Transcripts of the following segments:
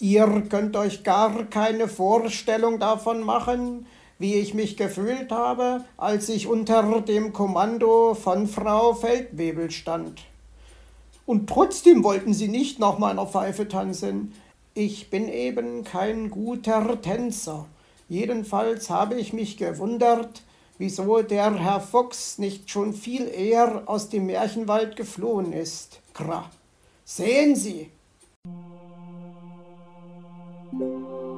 Ihr könnt euch gar keine Vorstellung davon machen, wie ich mich gefühlt habe, als ich unter dem Kommando von Frau Feldwebel stand. Und trotzdem wollten sie nicht nach meiner Pfeife tanzen. Ich bin eben kein guter Tänzer. Jedenfalls habe ich mich gewundert, wieso der Herr Fuchs nicht schon viel eher aus dem Märchenwald geflohen ist. Kra. Sehen Sie, Oh.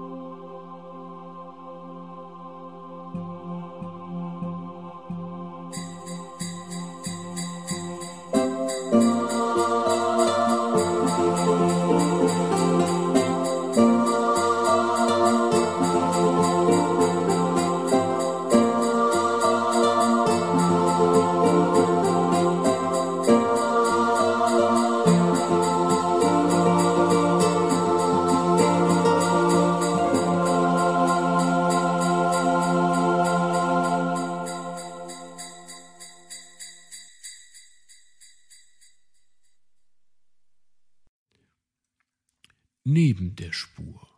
Neben der Spur.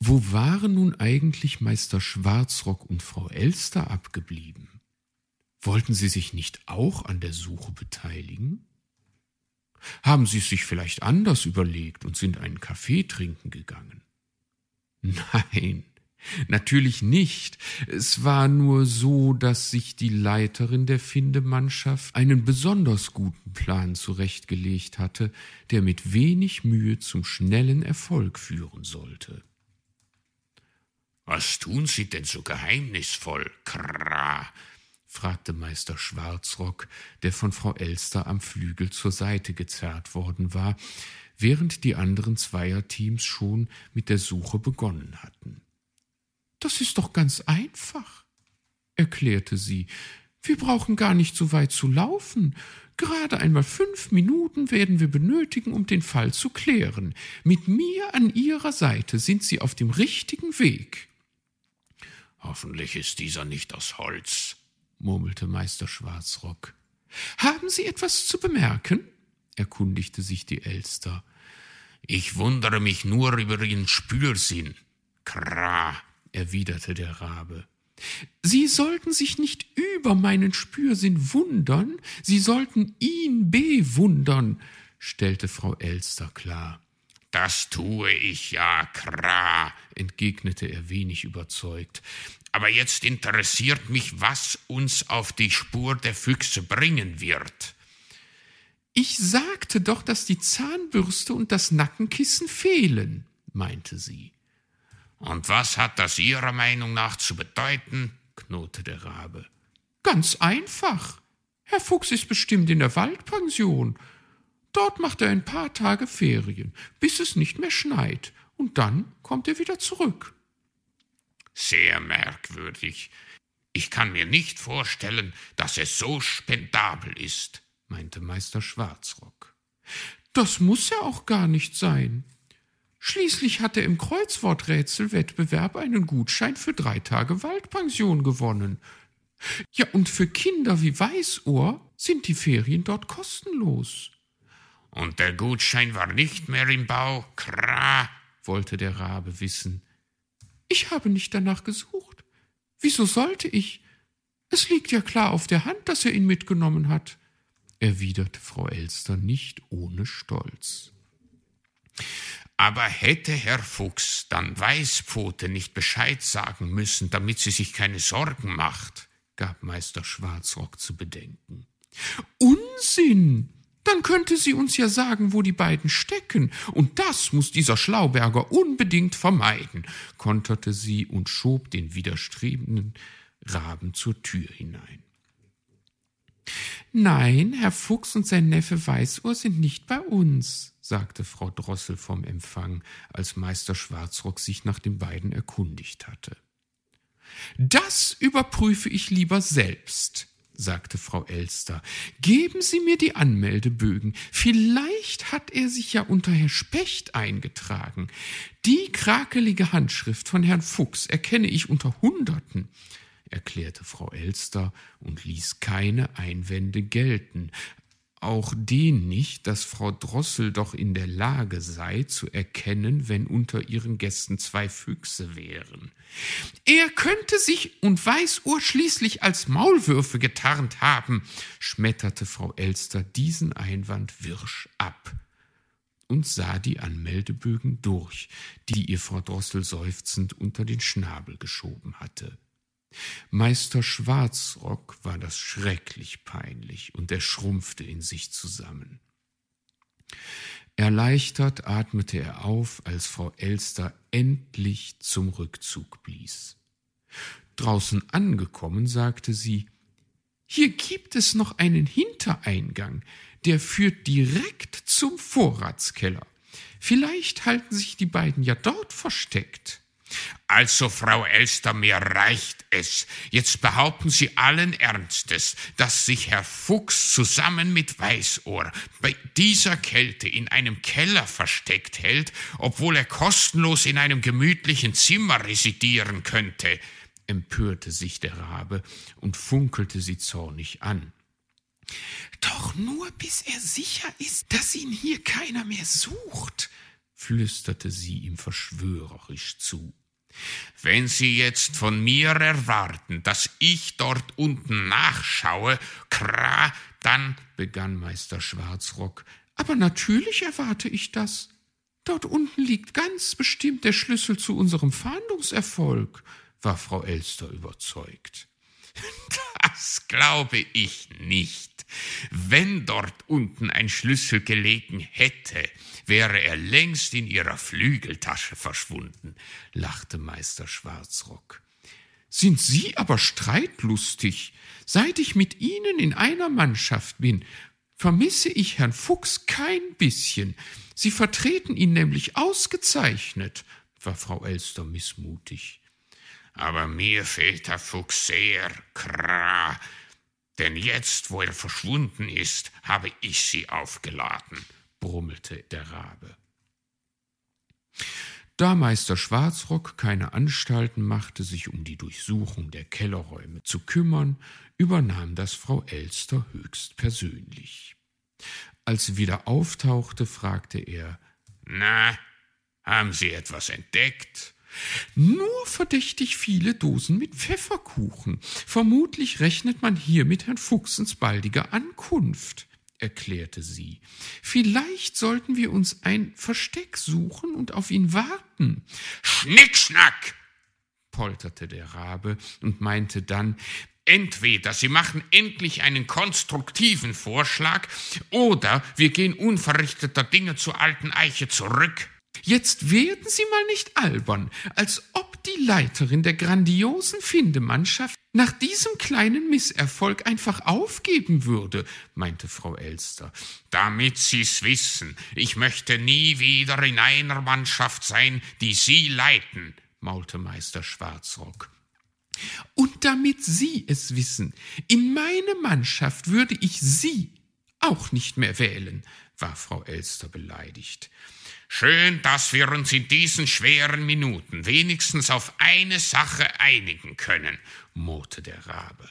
Wo waren nun eigentlich Meister Schwarzrock und Frau Elster abgeblieben? Wollten sie sich nicht auch an der Suche beteiligen? Haben sie es sich vielleicht anders überlegt und sind einen Kaffee trinken gegangen? Nein, Natürlich nicht. Es war nur so, dass sich die Leiterin der Findemannschaft einen besonders guten Plan zurechtgelegt hatte, der mit wenig Mühe zum schnellen Erfolg führen sollte. Was tun Sie denn so geheimnisvoll, Kra? fragte Meister Schwarzrock, der von Frau Elster am Flügel zur Seite gezerrt worden war, während die anderen Zweierteams schon mit der Suche begonnen hatten. Das ist doch ganz einfach, erklärte sie. Wir brauchen gar nicht so weit zu laufen. Gerade einmal fünf Minuten werden wir benötigen, um den Fall zu klären. Mit mir an Ihrer Seite sind Sie auf dem richtigen Weg. Hoffentlich ist dieser nicht aus Holz, murmelte Meister Schwarzrock. Haben Sie etwas zu bemerken? erkundigte sich die Elster. Ich wundere mich nur über Ihren Spürsinn. Kra, erwiderte der Rabe. Sie sollten sich nicht über meinen Spürsinn wundern, Sie sollten ihn bewundern, stellte Frau Elster klar. Das tue ich ja, Kra, entgegnete er wenig überzeugt. Aber jetzt interessiert mich, was uns auf die Spur der Füchse bringen wird. Ich sagte doch, dass die Zahnbürste und das Nackenkissen fehlen, meinte sie. Und was hat das Ihrer Meinung nach zu bedeuten? knurrte der Rabe. Ganz einfach. Herr Fuchs ist bestimmt in der Waldpension. Dort macht er ein paar Tage Ferien, bis es nicht mehr schneit, und dann kommt er wieder zurück. Sehr merkwürdig. Ich kann mir nicht vorstellen, dass es so spendabel ist, meinte Meister Schwarzrock. Das muss ja auch gar nicht sein. Schließlich hat er im Kreuzworträtselwettbewerb einen Gutschein für drei Tage Waldpension gewonnen. Ja, und für Kinder wie Weißohr sind die Ferien dort kostenlos. Und der Gutschein war nicht mehr im Bau, kra, wollte der Rabe wissen. Ich habe nicht danach gesucht. Wieso sollte ich? Es liegt ja klar auf der Hand, dass er ihn mitgenommen hat, erwiderte Frau Elster nicht ohne Stolz. Aber hätte Herr Fuchs dann Weißpfote nicht Bescheid sagen müssen, damit sie sich keine Sorgen macht, gab Meister Schwarzrock zu bedenken. Unsinn! Dann könnte sie uns ja sagen, wo die beiden stecken, und das muss dieser Schlauberger unbedingt vermeiden, konterte sie und schob den widerstrebenden Raben zur Tür hinein. Nein, Herr Fuchs und sein Neffe Weißohr sind nicht bei uns, sagte Frau Drossel vom Empfang, als Meister Schwarzrock sich nach den beiden erkundigt hatte. Das überprüfe ich lieber selbst, sagte Frau Elster. Geben Sie mir die Anmeldebögen. Vielleicht hat er sich ja unter Herr Specht eingetragen. Die krakelige Handschrift von Herrn Fuchs erkenne ich unter Hunderten erklärte Frau Elster und ließ keine Einwände gelten, auch den nicht, dass Frau Drossel doch in der Lage sei, zu erkennen, wenn unter ihren Gästen zwei Füchse wären. Er könnte sich und Weißohr schließlich als Maulwürfe getarnt haben, schmetterte Frau Elster diesen Einwand wirsch ab und sah die Anmeldebögen durch, die ihr Frau Drossel seufzend unter den Schnabel geschoben hatte. Meister Schwarzrock war das schrecklich peinlich, und er schrumpfte in sich zusammen. Erleichtert atmete er auf, als Frau Elster endlich zum Rückzug blies. Draußen angekommen, sagte sie Hier gibt es noch einen Hintereingang, der führt direkt zum Vorratskeller. Vielleicht halten sich die beiden ja dort versteckt. Also, Frau Elster, mir reicht es. Jetzt behaupten Sie allen Ernstes, dass sich Herr Fuchs zusammen mit Weißohr bei dieser Kälte in einem Keller versteckt hält, obwohl er kostenlos in einem gemütlichen Zimmer residieren könnte, empörte sich der Rabe und funkelte sie zornig an. Doch nur bis er sicher ist, dass ihn hier keiner mehr sucht, flüsterte sie ihm verschwörerisch zu. Wenn Sie jetzt von mir erwarten, dass ich dort unten nachschaue, kra, dann, begann Meister Schwarzrock, aber natürlich erwarte ich das. Dort unten liegt ganz bestimmt der Schlüssel zu unserem Fahndungserfolg, war Frau Elster überzeugt. Das glaube ich nicht. Wenn dort unten ein Schlüssel gelegen hätte, wäre er längst in ihrer Flügeltasche verschwunden, lachte Meister Schwarzrock. Sind Sie aber streitlustig? Seit ich mit Ihnen in einer Mannschaft bin, vermisse ich Herrn Fuchs kein bisschen. Sie vertreten ihn nämlich ausgezeichnet, war Frau Elster missmutig. Aber mir fehlt der Fuchs sehr, kra, denn jetzt, wo er verschwunden ist, habe ich sie aufgeladen brummelte der Rabe. Da Meister Schwarzrock keine Anstalten machte, sich um die Durchsuchung der Kellerräume zu kümmern, übernahm das Frau Elster höchst persönlich. Als sie wieder auftauchte, fragte er Na, haben Sie etwas entdeckt? Nur verdächtig viele Dosen mit Pfefferkuchen. Vermutlich rechnet man hier mit Herrn Fuchsens baldiger Ankunft erklärte sie. Vielleicht sollten wir uns ein Versteck suchen und auf ihn warten. Schnickschnack! polterte der Rabe und meinte dann, Entweder Sie machen endlich einen konstruktiven Vorschlag, oder wir gehen unverrichteter Dinge zur alten Eiche zurück. Jetzt werden Sie mal nicht albern, als ob die Leiterin der grandiosen Findemannschaft nach diesem kleinen Misserfolg einfach aufgeben würde, meinte Frau Elster. Damit Sie's wissen, ich möchte nie wieder in einer Mannschaft sein, die Sie leiten, maulte Meister Schwarzrock. Und damit Sie es wissen, in meine Mannschaft würde ich Sie auch nicht mehr wählen, war Frau Elster beleidigt. Schön, dass wir uns in diesen schweren Minuten wenigstens auf eine Sache einigen können, murrte der Rabe.